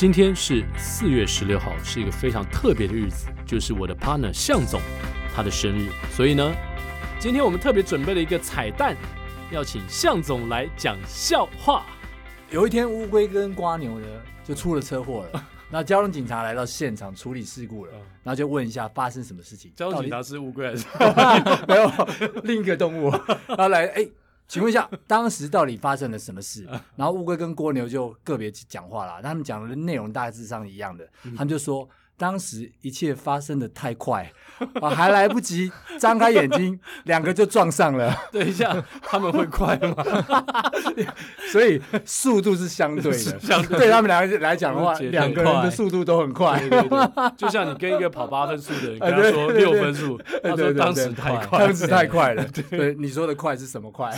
今天是四月十六号，是一个非常特别的日子，就是我的 partner 向总他的生日。所以呢，今天我们特别准备了一个彩蛋，要请向总来讲笑话。有一天，乌龟跟瓜牛呢就出了车祸了。那交通警察来到现场处理事故了，然后就问一下发生什么事情。交通警察是乌龟还是？没有，另一个动物。然后来，哎，请问一下，当时到底发生了什么事？然后乌龟跟蜗牛就个别讲话了，他们讲的内容大致上一样的，他们就说。当时一切发生的太快，啊，还来不及张开眼睛，两个就撞上了。等一下，他们会快吗？所以速度是相对的，相对，对他们两个来讲的话，两个人的速度都很快。对对对，就像你跟一个跑八分速的人跟他说六分速，他说当时太快，当时太快了。对，你说的快是什么快？